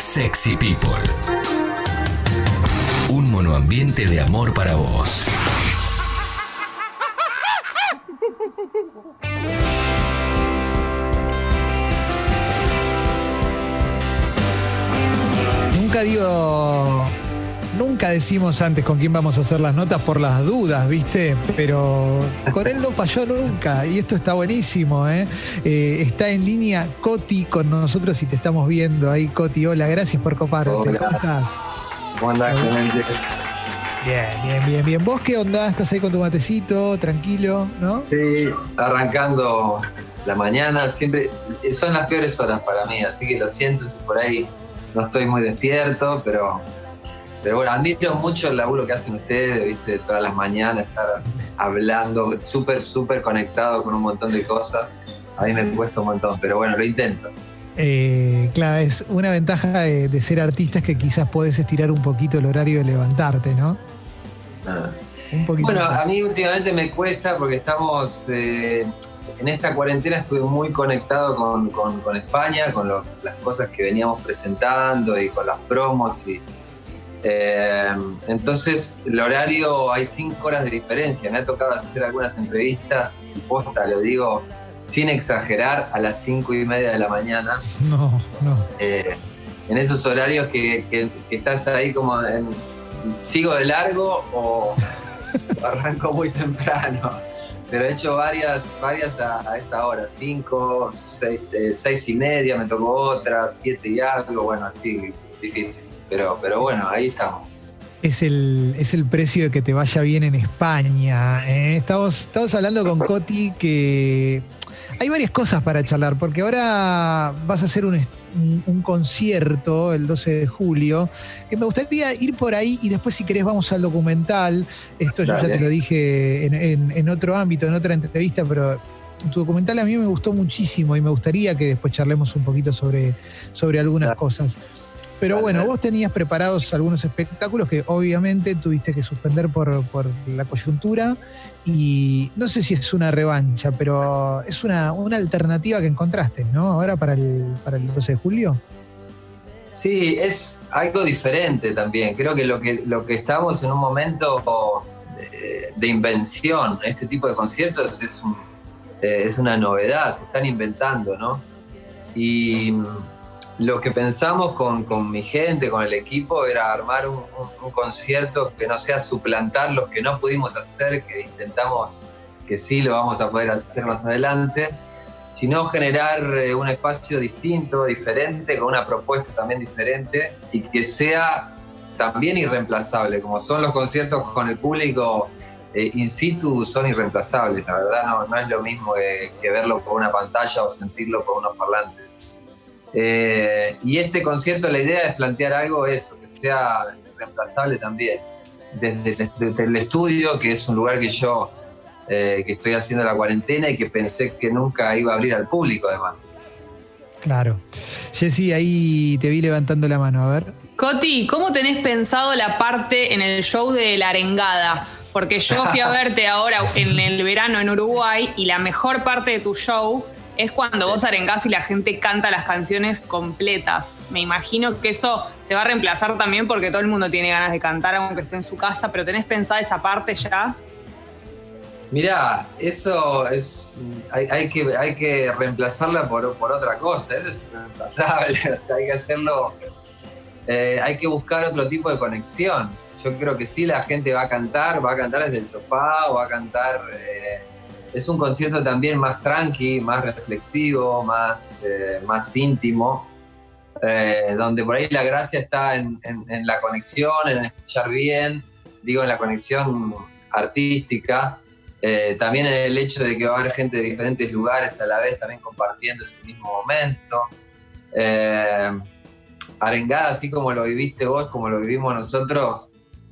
Sexy People. Un monoambiente de amor para vos. Decimos antes con quién vamos a hacer las notas por las dudas, ¿viste? Pero con él no falló nunca y esto está buenísimo, ¿eh? Eh, está en línea Coti con nosotros y te estamos viendo ahí, Coti. Hola, gracias por coparte. Hola. ¿Cómo estás? ¿Cómo andás, Clemente? Bien, bien, bien, bien. ¿Vos qué onda? ¿Estás ahí con tu matecito, tranquilo, no? Sí, arrancando la mañana, siempre son las peores horas para mí, así que lo siento si por ahí no estoy muy despierto, pero, pero bueno, admiro mucho el laburo que hacen ustedes, viste, todas las mañanas estar hablando, súper, súper conectado con un montón de cosas. A mí me cuesta un montón, pero bueno, lo intento. Eh, claro, es una ventaja de, de ser artistas que quizás podés estirar un poquito el horario de levantarte, ¿no? Ah. Un poquito. Bueno, más. a mí últimamente me cuesta porque estamos, eh, en esta cuarentena estuve muy conectado con, con- con España, con los- las cosas que veníamos presentando y con las promos. Y, eh, entonces, el horario, hay cinco horas de diferencia. Me ha tocado hacer algunas entrevistas, y posta, lo digo sin exagerar, a las cinco y media de la mañana. No, no. Eh, en esos horarios que, que- que estás ahí como en, sigo de largo o arranco muy temprano. Pero he hecho varias, varias a, a esa hora, cinco, seis, eh, seis y media, me tocó otra, siete y algo, bueno, así, difícil. Pero, pero bueno, ahí estamos. Es el, es el precio de que te vaya bien en España. ¿eh? Estamos, estamos hablando con Coti que hay varias cosas para charlar, porque ahora vas a hacer un, un- un concierto el 12 de julio, que me gustaría ir por ahí y después si querés vamos al documental. Esto yo ya te lo dije en, en- en otro ámbito, en otra entrevista, pero tu documental a mí me gustó muchísimo y me gustaría que después charlemos un poquito sobre, sobre algunas Dale. cosas. Pero bueno, vos tenías preparados algunos espectáculos que obviamente tuviste que suspender por, por la coyuntura y no sé si es una revancha, pero es una, una alternativa que encontraste, ¿no? Ahora para el, para el 12 de julio. Sí, es algo diferente también. Creo que lo que, lo que estamos en un momento de, de invención, este tipo de conciertos es, un- eh, es una novedad, se están inventando, ¿no? Y lo que pensamos con, con mi gente, con el equipo, era armar un, concierto que no sea suplantar los que no pudimos hacer, que intentamos que sí lo vamos a poder hacer más adelante sino generar eh, un espacio distinto, diferente, con una propuesta también diferente y que sea también irreemplazable, como son los conciertos con el público eh, in situ, son irreemplazables, la verdad no, no es lo mismo que, que verlo por una pantalla o sentirlo por unos parlantes. Eh, y este concierto, la idea es plantear algo eso, que sea reemplazable también. Desde, desde el estudio, que es un lugar que yo eh, que estoy haciendo la cuarentena y que pensé que nunca iba a abrir al público además. Claro. Jessy, ahí te vi levantando la mano, a ver. Coti, ¿cómo tenés pensado la parte en el show de la arengada? Porque yo fui a verte ahora en el verano en Uruguay y la mejor parte de tu show es cuando vos arengás y la gente canta las canciones completas. Me imagino que eso se va a reemplazar también porque todo el mundo tiene ganas de cantar aunque esté en su casa, pero ¿tenés pensada esa parte ya? Mirá, eso es. Hay, que, hay que reemplazarla por, por otra cosa. Eso es reemplazable. Hay que hacerlo. eh, hay que buscar otro tipo de conexión. Yo creo que sí, la gente va a cantar, va a cantar desde el sofá, o va a cantar. eh, es un concierto también más tranqui, más reflexivo, más, eh, más íntimo. eh, donde por ahí la gracia está en, en- en la conexión, en escuchar bien, digo, en la conexión artística. Eh, también en el hecho de que va a haber gente de diferentes lugares a la vez también compartiendo ese mismo momento. Eh, arengada, así como lo viviste vos, como lo vivimos nosotros,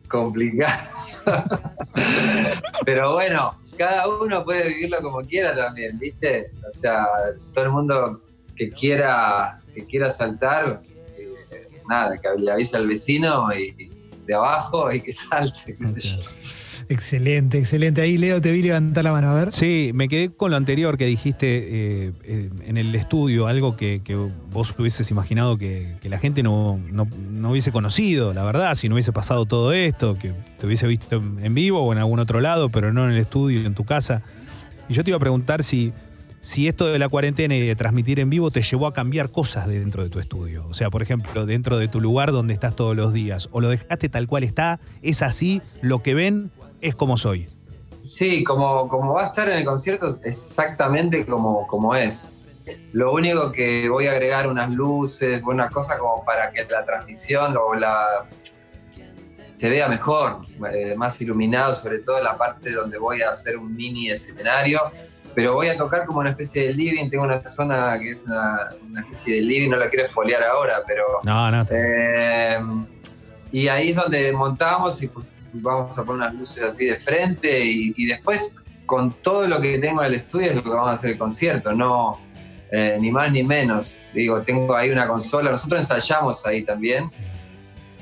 complicado. Pero bueno, cada uno puede vivirlo como quiera también, ¿viste? O sea, todo el mundo que quiera, que quiera saltar, eh, nada, que le avisa al vecino y de abajo y que salte, qué sé yo. Excelente, excelente. Ahí Leo te vi levantar la mano, a ver. Sí, me quedé con lo anterior que dijiste eh, eh, en el estudio, algo que, vos hubieses imaginado que, que la gente no, no, no hubiese conocido, la verdad, si no hubiese pasado todo esto, que te hubiese visto en vivo o en algún otro lado, pero no en el estudio, en tu casa. Y yo te iba a preguntar si, si esto de la cuarentena y de transmitir en vivo te llevó a cambiar cosas de dentro de tu estudio. O sea, por ejemplo, dentro de tu lugar donde estás todos los días, o lo dejaste tal cual está, es así, lo que ven es como soy. Sí, como, como va a estar en el concierto, es exactamente como, como es. Lo único que voy a agregar unas luces, unas cosas como para que la transmisión o la se vea mejor, eh, más iluminado, sobre todo en la parte donde voy a hacer un mini escenario. Pero voy a tocar como una especie de living. Tengo una zona que es una, una especie de living, no la quiero espolear ahora, pero. No, no. Eh, y ahí es donde montamos y pues vamos a poner unas luces así de frente y, después con todo lo que tengo en el estudio es lo que vamos a hacer el concierto, no eh, ni más ni menos. Digo, tengo ahí una consola, nosotros ensayamos ahí también,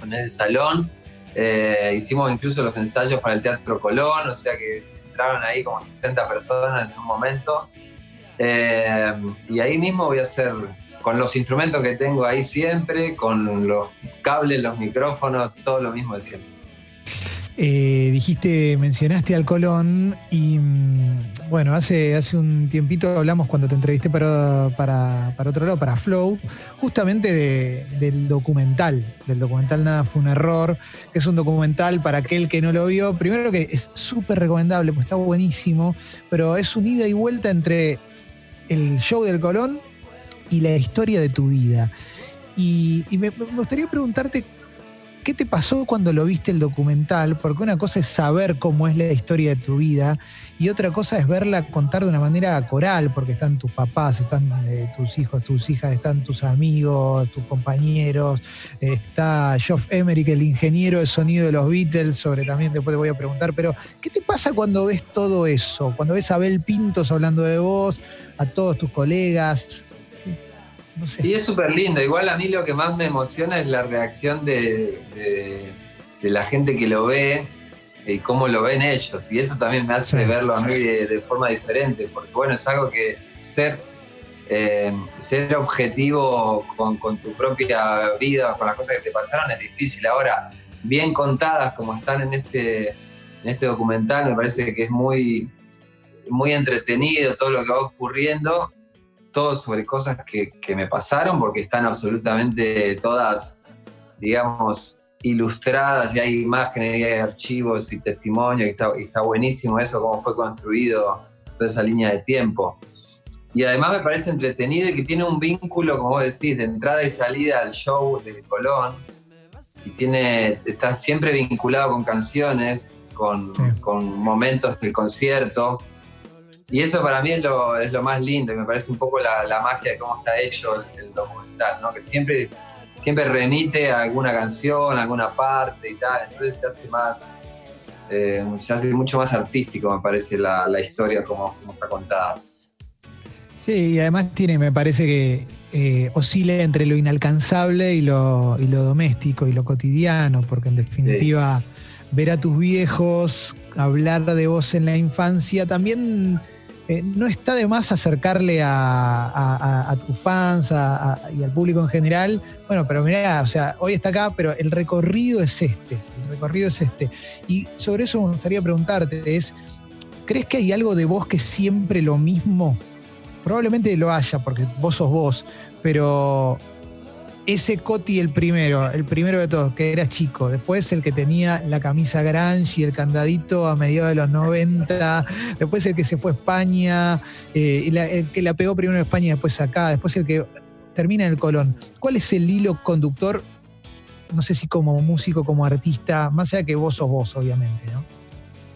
en ese salón, eh, hicimos incluso los ensayos para el Teatro Colón, o sea que entraron ahí como 60 personas en un momento. Eh, y ahí mismo voy a hacer con los instrumentos que tengo ahí siempre, con los cables, los micrófonos, todo lo mismo de siempre. Eh, dijiste, mencionaste al Colón y mm, bueno, hace, hace un tiempito hablamos cuando te entrevisté para, para, para otro lado, para Flow, justamente de- del documental, del documental Nada fue un error, que es un documental para aquel que no lo vio, primero que es súper recomendable, pues está buenísimo, pero es un ida y vuelta entre el show del Colón y la historia de tu vida. Y, y me, me gustaría preguntarte ¿Qué te pasó cuando lo viste el documental? Porque una cosa es saber cómo es la historia de tu vida y otra cosa es verla contar de una manera coral, porque están tus papás, están eh, tus hijos, tus hijas, están tus amigos, tus compañeros, está Geoff Emerick, el ingeniero de sonido de los Beatles, sobre también después le voy a preguntar, pero ¿qué te pasa cuando ves todo eso? Cuando ves a Abel Pintos hablando de vos, a todos tus colegas, no sé. Y es súper lindo. Igual a mí lo que más me emociona es la reacción de, de- de la gente que lo ve y cómo lo ven ellos. Y eso también me hace Sí. verlo a mí de, de forma diferente, porque bueno, es algo que ser, eh, ser objetivo con, con tu propia vida, con las cosas que te pasaron, es difícil. Ahora, bien contadas como están en este, en este documental, me parece que es muy, muy entretenido todo lo que va ocurriendo todo sobre cosas que, que me pasaron porque están absolutamente todas, digamos, ilustradas y hay imágenes y hay archivos y testimonios y está, y está buenísimo eso, cómo fue construido toda esa línea de tiempo. Y además me parece entretenido y que tiene un vínculo, como vos decís, de entrada y salida al show de Colón. Y tiene, está siempre vinculado con canciones, con, Sí. con momentos del concierto. Y eso para mí es lo, es lo más lindo y me parece un poco la, la magia de cómo está hecho el, el documental, ¿no? que siempre, siempre remite a alguna canción, a alguna parte y tal, entonces se hace más, eh, se hace mucho más artístico me parece la, la historia como, como está contada. Sí, y además tiene, me parece que eh, oscila entre lo inalcanzable y lo, y lo doméstico y lo cotidiano, porque en definitiva ver a tus viejos, hablar de vos en la infancia, también eh, no está de más acercarle a, tus fans y al público en general. Bueno, pero mirá, o sea, hoy está acá, pero el recorrido es este, el recorrido es este. Y sobre eso me gustaría preguntarte, es, ¿crees que hay algo de vos que siempre lo mismo? Probablemente lo haya, porque vos sos vos, pero ese Coti el primero, el primero de todos, que era chico, después el que tenía la camisa grunge y el candadito a mediados de los 90, después el que se fue a España, eh, y la- el que la pegó primero en España y después acá, después el que termina en el Colón. ¿Cuál es el hilo conductor? No sé si como músico, como artista, más allá que vos sos vos, obviamente, ¿no?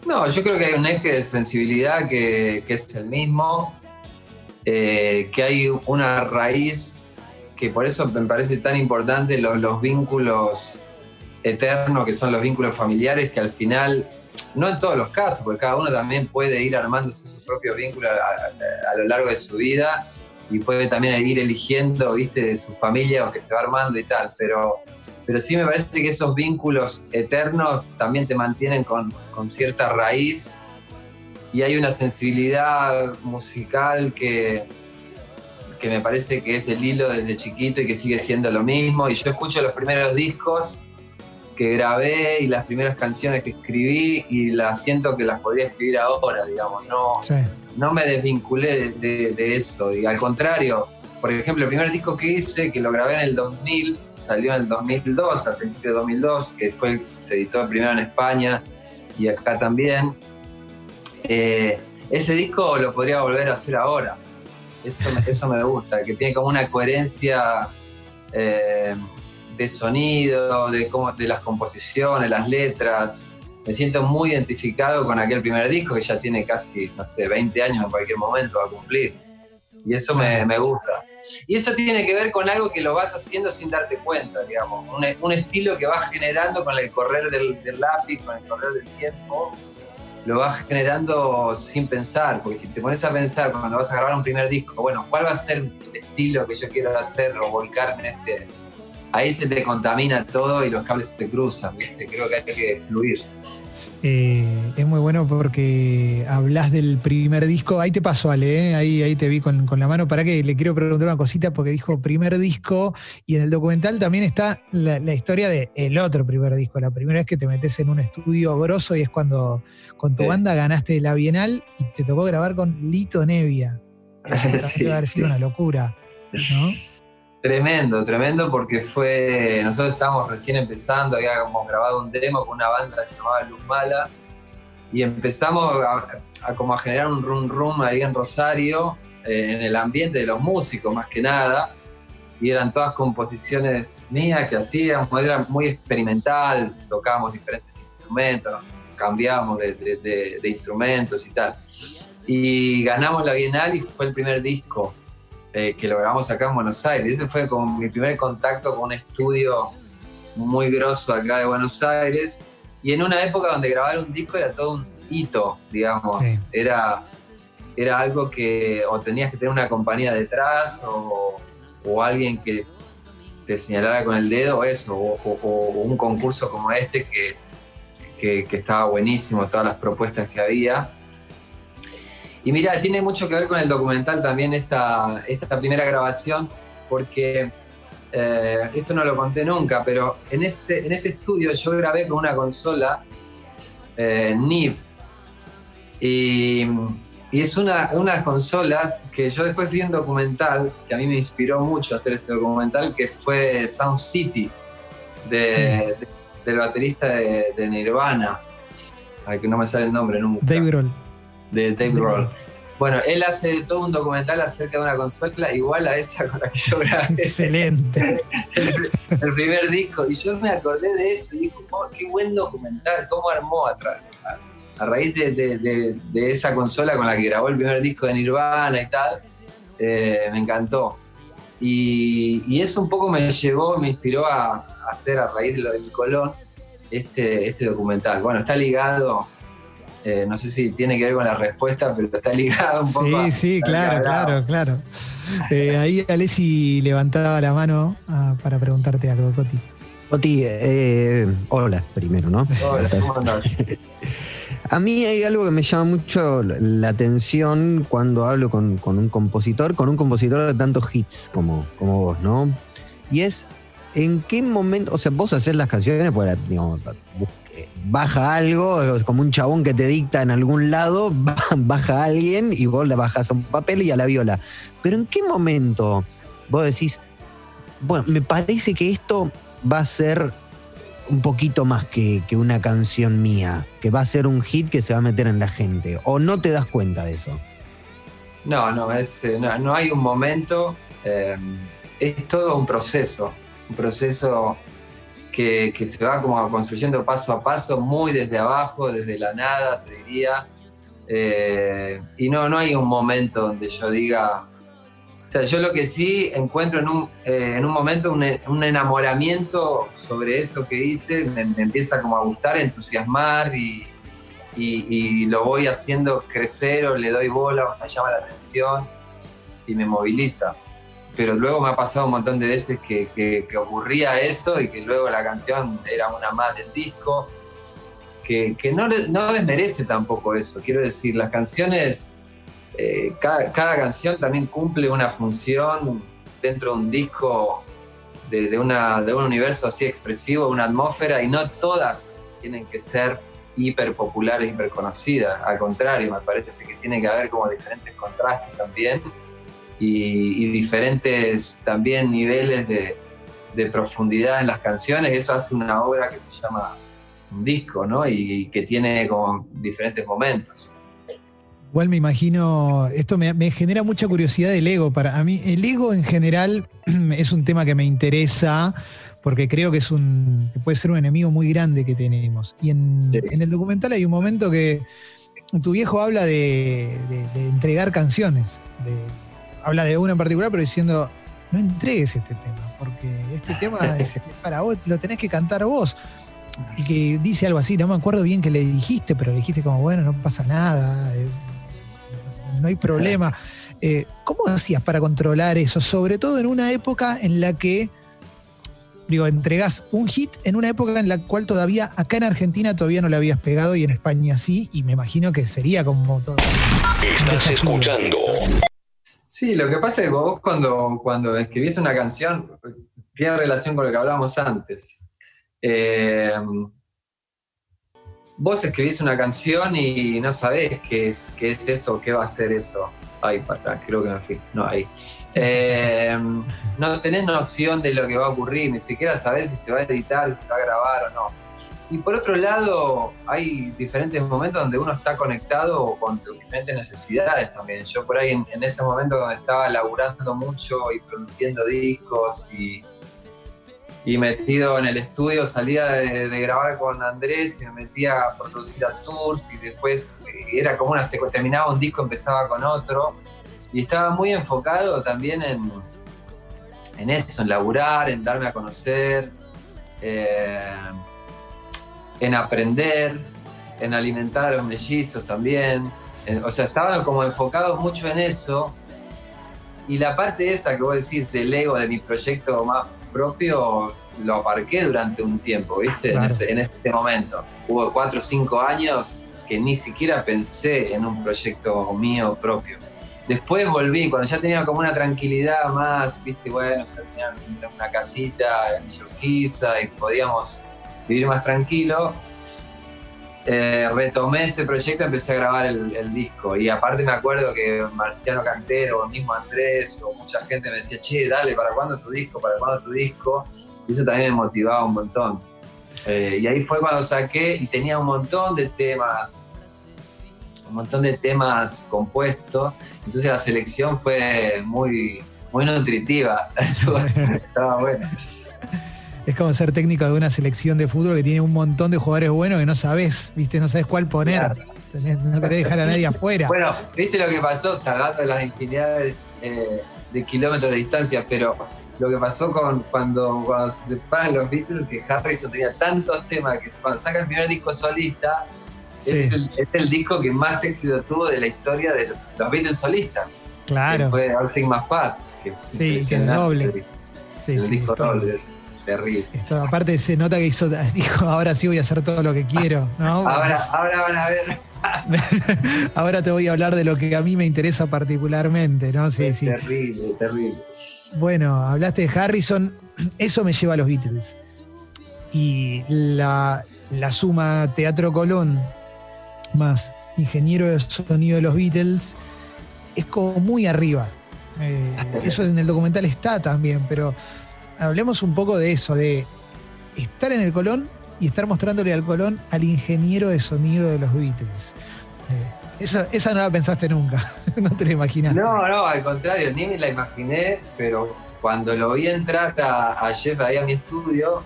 No, yo creo que hay un eje de sensibilidad que, es el mismo, eh, que hay una raíz que por eso me parece tan importante los, los vínculos eternos, que son los vínculos familiares, que al final, no en todos los casos, porque cada uno también puede ir armándose sus propios vínculos a, a- a lo largo de su vida, y puede también ir eligiendo, viste, de su familia o que se va armando y tal, pero, pero sí me parece que esos vínculos eternos también te mantienen con, con cierta raíz y hay una sensibilidad musical que, que me parece que es el hilo desde chiquito y que sigue siendo lo mismo. Y yo escucho los primeros discos que grabé y las primeras canciones que escribí y las siento que las podría escribir ahora, digamos. No, no me desvinculé de, de, eso. Y al contrario, por ejemplo, el primer disco que hice, que lo grabé en el 2000, salió en el 2002, al principio de 2002, que fue se editó primero en España y acá también eh, ese disco lo podría volver a hacer ahora. Eso, eso me gusta, que tiene como una coherencia eh, de sonido, de, cómo, de las composiciones, las letras. Me siento muy identificado con aquel primer disco que ya tiene casi, no sé, 20 años en cualquier momento a cumplir. Y eso me, me, gusta. Y eso tiene que ver con algo que lo vas haciendo sin darte cuenta, digamos. Un, un estilo que vas generando con el correr del, del lápiz, con el correr del tiempo lo vas generando sin pensar, porque si te pones a pensar cuando vas a grabar un primer disco, bueno, ¿cuál va a ser el estilo que yo quiero hacer o volcarme en este? Ahí se te contamina todo y los cables se te cruzan, ¿viste? creo que hay que fluir. Eh, es muy bueno porque hablas del primer disco. Ahí te paso, Ale, ¿eh? ahí, ahí te vi con, la mano. Para que le quiero preguntar una cosita porque dijo primer disco y en el documental también está la, historia del el otro primer disco. La primera vez que te metes en un estudio grosso y es cuando con tu banda ganaste la Bienal y te tocó grabar con Lito Nevia. Eso sí, haber sido una locura, ¿no? Tremendo, tremendo porque fue, nosotros estábamos recién empezando, habíamos grabado un demo con una banda llamaba Luz Mala y empezamos a, como a generar un rum rum ahí en Rosario, eh, en el ambiente de los músicos más que nada, y eran todas composiciones mías que hacíamos, era muy experimental, tocábamos diferentes instrumentos, cambiábamos de, de instrumentos y tal. Y ganamos la Bienal y fue el primer disco eh, que lo grabamos acá en Buenos Aires. Ese fue como mi primer contacto con un estudio muy grosso acá de Buenos Aires. Y en una época donde grabar un disco era todo un hito, digamos. Era, era algo que o tenías que tener una compañía detrás o, o alguien que te señalara con el dedo o eso, o, un concurso como este que, que, que estaba buenísimo, todas las propuestas que había. Y mira, tiene mucho que ver con el documental también esta, esta primera grabación, porque eh, esto no lo conté nunca, pero en, este, en ese estudio yo grabé con una consola eh, NIV. Y, y, es una, de las consolas que yo después vi un documental que a mí me inspiró mucho hacer este documental, que fue Sound City, de, del baterista de, Nirvana. Ay, que no me sale el nombre nunca. Dave Grohl de Dave Grohl. Bueno, él hace todo un documental acerca de una consola igual a esa con la que yo grabé. Excelente. el, primer disco. Y yo me acordé de eso y digo, oh, qué buen documental, cómo armó atrás. A, raíz de, esa consola con la que grabó el primer disco de Nirvana y tal, eh, me encantó. Y, eso un poco me llevó, me inspiró a, hacer a raíz de lo del Colón este, este documental. Bueno, está ligado eh, no sé si tiene que ver con la respuesta, pero está ligado un poco. Sí, sí, claro, claro, claro. Eh, ahí Alessi levantaba la mano ah, para preguntarte algo, Coti. Coti, eh, hola primero, ¿no? Hola, ¿cómo andás? A mí hay algo que me llama mucho la atención cuando hablo con, un compositor, con un compositor de tantos hits como, como vos, ¿no? Y es, ¿en qué momento, o sea, vos haces las canciones, pues, digamos, baja algo, como un chabón que te dicta en algún lado, baja a alguien y vos le bajas a un papel y a la viola. Pero ¿en qué momento vos decís, bueno, me parece que esto va a ser un poquito más que, una canción mía, que va a ser un hit que se va a meter en la gente? ¿O no te das cuenta de eso? No, no, es, eh, no, hay un momento, eh, es todo un proceso, un proceso que, se va como construyendo paso a paso, muy desde abajo, desde la nada, te diría. Eh, y no, no hay un momento donde yo diga, o sea, yo lo que sí encuentro en un, eh, en un momento un, un, enamoramiento sobre eso que hice, me, empieza como a gustar, a entusiasmar y, y, lo voy haciendo crecer o le doy bola me llama la atención. y me moviliza. Pero luego me ha pasado un montón de veces que, que- que ocurría eso y que luego la canción era una más del disco, que, que no, no desmerece tampoco eso. Quiero decir, las canciones, eh, cada, cada canción también cumple una función dentro de un disco, de, de una, de un universo así expresivo, una atmósfera, y no todas tienen que ser hiper populares, hiper conocidas. Al contrario, me parece que tiene que haber como diferentes contrastes también y, y diferentes también niveles de, de profundidad en las canciones. Eso hace una obra que se llama un disco, ¿no? Y, que tiene como diferentes momentos. Igual me imagino, esto me, me genera mucha curiosidad del ego. Para a mí, el ego en general es un tema que me interesa porque creo que es un que puede ser un enemigo muy grande que tenemos. Y en, Sí. en el documental hay un momento que tu viejo habla de, de- de entregar canciones. de- habla de una en particular, pero diciendo, no entregues este tema, porque este tema es, es para vos, lo tenés que cantar vos. Y que dice algo así, no me acuerdo bien que le dijiste, pero le dijiste como, bueno, no pasa nada, eh, no hay problema. Eh, ¿Cómo hacías para controlar eso? Sobre todo en una época en la que, digo, entregás un hit en una época en la cual todavía, acá en Argentina todavía no le habías pegado y en España sí, y me imagino que sería como todo. Estás escuchando Sí, lo que pasa es que vos cuando, cuando escribís una canción, tiene relación con lo que hablábamos antes. Eh, vos escribís una canción y no sabés qué es, qué es eso, qué va a ser eso. Ay, para, creo que me fui. No, ahí. Eh, no tenés noción de lo que va a ocurrir, ni siquiera sabés si se va a editar, si se va a grabar o no. Y por otro lado, hay diferentes momentos donde uno está conectado con diferentes necesidades también. Yo por ahí en, ese momento me estaba laburando mucho y produciendo discos y, y metido en el estudio, salía de, de grabar con Andrés y me metía a producir a Turf y después eh, era como una secuencia, terminaba un disco, empezaba con otro y estaba muy enfocado también en, en eso, en laburar, en darme a conocer. eh, en aprender, en alimentar a los mellizos también. En- o sea, estaban como enfocados mucho en eso. Y la parte esa que vos decís del ego, de mi proyecto más propio, lo aparqué durante un tiempo, ¿viste? En, Claro. ese, en ese momento. Hubo cuatro o cinco años que ni siquiera pensé en un proyecto mío propio. Después volví, cuando ya tenía como una tranquilidad más, viste, bueno, ya tenía una casita en Villa y podíamos vivir más tranquilo. Eh, retomé ese proyecto, empecé a grabar el, el disco. Y aparte me acuerdo que Marciano Cantero, o mismo Andrés, o mucha gente me decía, che, dale, ¿para cuándo tu disco? ¿Para cuándo tu disco? Y eso también me motivaba un montón. Eh, y ahí fue cuando saqué y tenía un montón de temas, un montón de temas compuestos. Entonces la selección fue muy, muy nutritiva. Estaba bueno. Es como ser técnico de una selección de fútbol que tiene un montón de jugadores buenos que no sabes, ¿viste? No sabes cuál poner. Claro. No querés dejar a nadie afuera. Bueno, viste lo que pasó, salvando las infinidades eh, de kilómetros de distancia, pero lo que pasó con cuando, cuando se separan los Beatles, que Harrison tenía tantos temas que cuando saca el primer disco solista, Sí. es, el, es el disco que más éxito tuvo de la historia de los Beatles solistas. Que claro. fue All Things Must Pass. Que Sí, que es doble. Sí, el sí, disco doble, terrible. Esto, aparte se nota que hizo, dijo, ahora sí voy a hacer todo lo que quiero, ¿no? Ahora, ahora van a ver. Ahora te voy a hablar de lo que a mí me interesa particularmente, ¿no? Sí, es sí. terrible, terrible. Bueno, hablaste de Harrison, eso me lleva a los Beatles. Y la, la suma Teatro Colón más ingeniero de sonido de los Beatles es como muy arriba. Eh, eso en el documental está también, pero hablemos un poco de eso, de estar en el Colón y estar mostrándole al Colón al ingeniero de sonido de los Beatles. Eh, esa, esa no la pensaste nunca, no te la imaginas. No, no, al contrario, ni me la imaginé, pero cuando lo vi entrar a, Jeff ahí a mi estudio,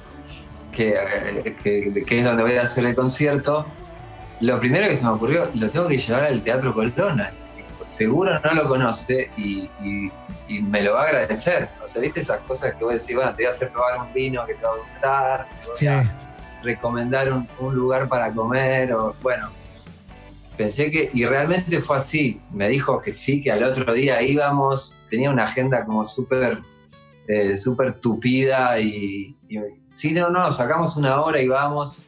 que, que, es donde voy a hacer el concierto, lo primero que se me ocurrió, lo tengo que llevar al Teatro Colonna. Seguro no lo conoce y, y- y me lo va a agradecer. O sea, viste esas cosas que vos decís, bueno, te voy a hacer probar un vino que te va a gustar, te voy Sí. a recomendar un, un lugar para comer, o bueno. pensé que, y realmente fue así, me dijo que sí, que al otro día íbamos, tenía una agenda como súper eh, súper tupida y, y, sí, no, no, sacamos una hora y vamos,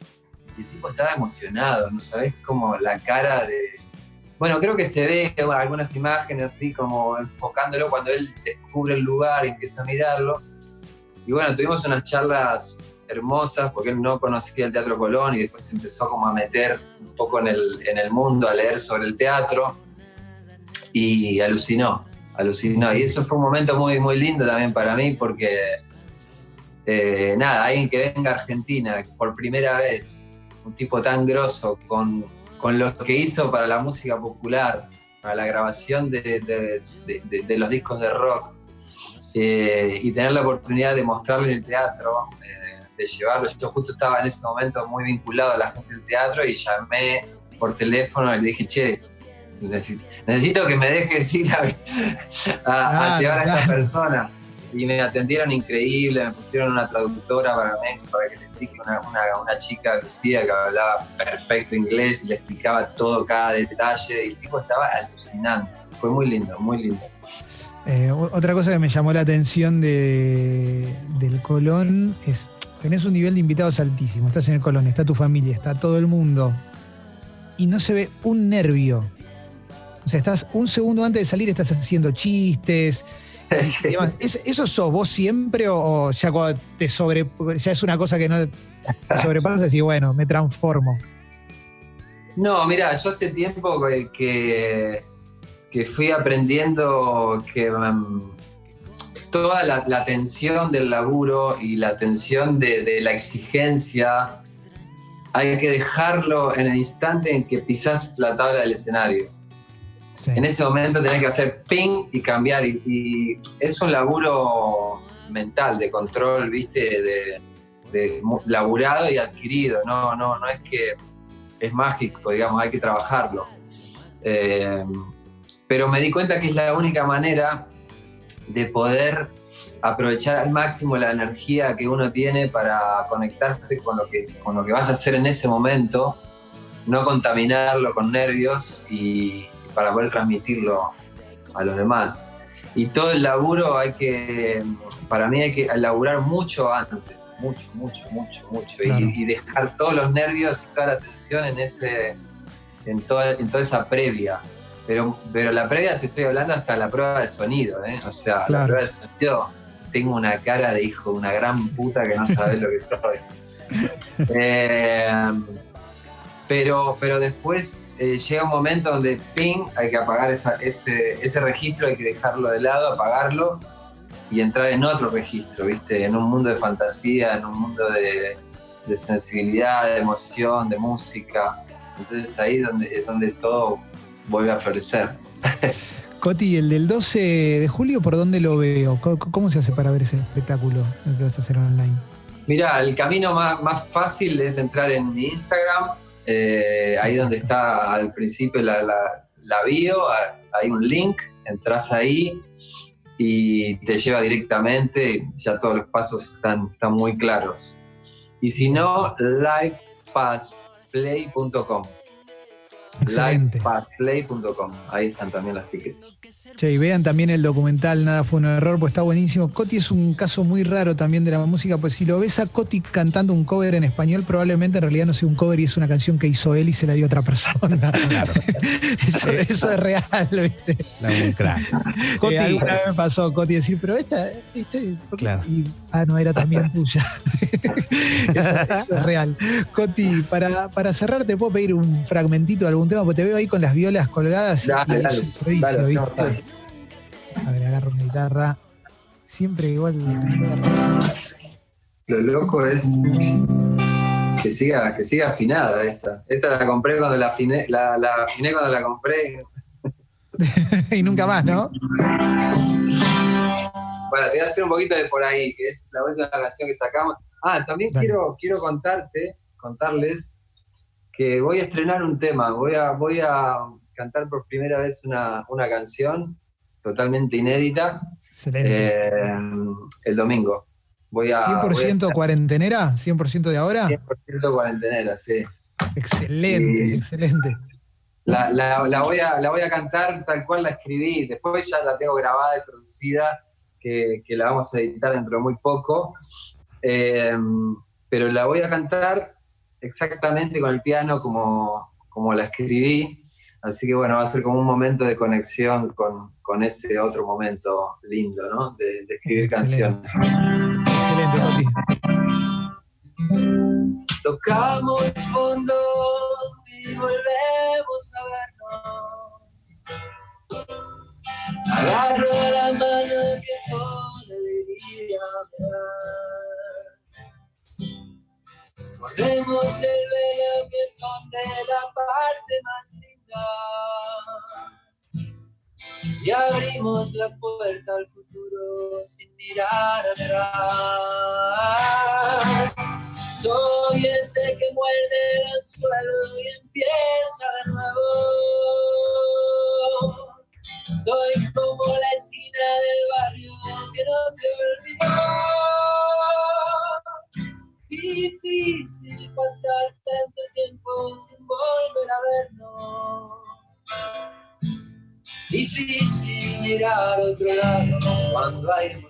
y el tipo estaba emocionado, ¿no sabés? Como la cara de... Bueno, creo que se ve algunas imágenes así como enfocándolo cuando él descubre el lugar y empieza a mirarlo. Y bueno, tuvimos unas charlas hermosas porque él no conocía el Teatro Colón y después se empezó como a meter un poco en el, en el mundo, a leer sobre el teatro y alucinó, alucinó. Y eso fue un momento muy, muy lindo también para mí porque, eh, nada, alguien que venga a Argentina por primera vez, un tipo tan grosso con, con lo que hizo para la música popular, para la grabación de, de, de, de los discos de rock, eh, y tener la oportunidad de mostrarles el teatro, eh, de llevarlo. Yo justo estaba en ese momento muy vinculado a la gente del teatro y llamé por teléfono y le dije, che, necesito, necesito que me dejes ir a, a, a llevar a esta persona. Y me atendieron increíble, me pusieron una traductora para mí, para que le explique una, una, una chica, Lucía, que hablaba perfecto inglés y le explicaba todo, cada detalle. Y el tipo estaba alucinante. Fue muy lindo, muy lindo. Eh, otra cosa que me llamó la atención de, del Colón es, tenés un nivel de invitados altísimo, estás en el Colón, está tu familia, está todo el mundo, y no se ve un nervio. O sea, estás un segundo antes de salir, estás haciendo chistes. Sí. ¿Es, ¿Eso sos vos siempre o, o, ya cuando te sobre, ya es una cosa que no te sobrepasas y bueno, me transformo? No, mira, yo hace tiempo que, que fui aprendiendo que um, toda la, la, tensión del laburo y la tensión de, de, la exigencia hay que dejarlo en el instante en que pisas la tabla del escenario. Sí. En ese momento tenés que hacer ping y cambiar. Y, y es un laburo mental, de control, viste, de, de, laburado y adquirido. No, no, no es que es mágico, digamos, hay que trabajarlo. Eh, pero me di cuenta que es la única manera de poder aprovechar al máximo la energía que uno tiene para conectarse con lo que, con lo que vas a hacer en ese momento, no contaminarlo con nervios y, para poder transmitirlo a los demás. Y todo el laburo hay que, para mí hay que laburar mucho antes, mucho, mucho, mucho, mucho, claro. y, y, dejar todos los nervios y toda la tensión en, ese, en, toda, en toda esa previa. Pero, pero la previa te estoy hablando hasta la prueba de sonido, ¿eh? O sea, claro. la prueba de sonido tengo una cara de hijo de una gran puta que no sabes lo que soy. eh, pero, pero después eh, llega un momento donde ping, hay que apagar esa, ese, ese registro, hay que dejarlo de lado, apagarlo y entrar en otro registro, ¿viste? En un mundo de fantasía, en un mundo de, de sensibilidad, de emoción, de música. Entonces ahí donde, es donde todo vuelve a florecer. Coti, el del 12 de julio, ¿por dónde lo veo? ¿Cómo se hace para ver ese espectáculo que vas a hacer online? Mira, el camino más, más, fácil es entrar en mi Instagram, eh, ahí donde está al principio la, la, la, bio, hay un link, entras ahí y te lleva directamente, ya todos los pasos están, están muy claros. Y si no, livepassplay.com. Livepassplay.com. Ahí están también las tickets. Che, y vean también el documental Nada fue un error, pues está buenísimo. Coti es un caso muy raro también de la música, pues si lo ves a Coti cantando un cover en español, probablemente en realidad no sea un cover y es una canción que hizo él y se la dio a otra persona. Claro. eso, eso, es real, ¿viste? No, un crack. Coti, eh, alguna vez me pasó Coti decir, pero esta, esta claro. y, ah, no, era también tuya. eso, eso, es real. Coti, para, para cerrar, te puedo pedir un fragmentito de algún tema, porque te veo ahí con las violas colgadas. Dale, dale, dale, dale, a ver, agarro una guitarra. Siempre igual. Lo loco es que siga, que siga afinada esta. Esta la compré cuando la afiné, la, la afiné cuando la compré. y nunca más, ¿no? Bueno, te voy a hacer un poquito de por ahí, que es la última canción que sacamos. Ah, también quiero, quiero contarte, contarles que voy a estrenar un tema. Voy a, voy a cantar por primera vez una, una canción totalmente inédita. Eh, el domingo. Voy a, ¿100% voy a cuarentenera? ¿100% de ahora? 100% cuarentenera, sí. Excelente, y excelente. La, la- la voy a, la voy a cantar tal cual la escribí. Después ya la tengo grabada y producida, que, que la vamos a editar dentro de muy poco. Eh, pero la voy a cantar exactamente con el piano como, como la escribí. Así que bueno, va a ser como un momento de conexión con, con ese otro momento lindo, ¿no? De, de escribir Excelente. canciones. Excelente. Tocamos fondo y volvemos a vernos. Agarro la mano que Corremos el velo que esconde la parte más linda. Y abrimos la puerta al futuro sin mirar atrás. Soy ese que muerde el anzuelo y empieza de nuevo. Soy mirar a otro lado cuando hay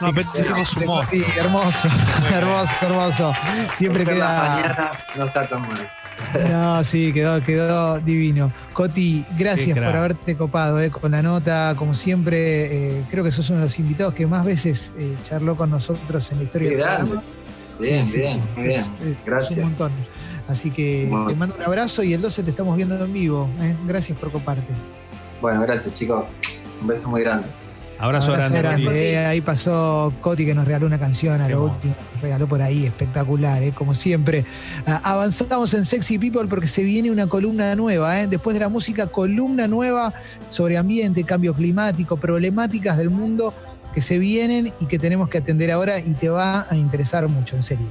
No, pero tenemos humor. Sí, hermoso, hermoso, hermoso. Siempre la queda. mañana no está tan mal. No, sí, quedó, quedó divino. Coti, gracias por haberte copado eh, con la nota. Como siempre, eh, creo que sos uno de los invitados que más veces eh, charló con nosotros en la historia Qué del programa. Bien, Sí, bien, sí, muy bien. es- es- es Gracias. un montón. Así que Bueno. te mando un abrazo y el 12 te estamos viendo en vivo. eh. Gracias por coparte. Bueno, gracias, chicos. Un beso muy grande. Abrazo, Abrazo grande. eh. Ahí pasó Coti que nos regaló una canción a lo último. Nos regaló por ahí, espectacular, eh, como siempre. Ah, avanzamos en Sexy People porque se viene una columna nueva. eh. Después de la música, columna nueva sobre ambiente, cambio climático, problemáticas del mundo que se vienen y que tenemos que atender ahora y te va a interesar mucho, en serio.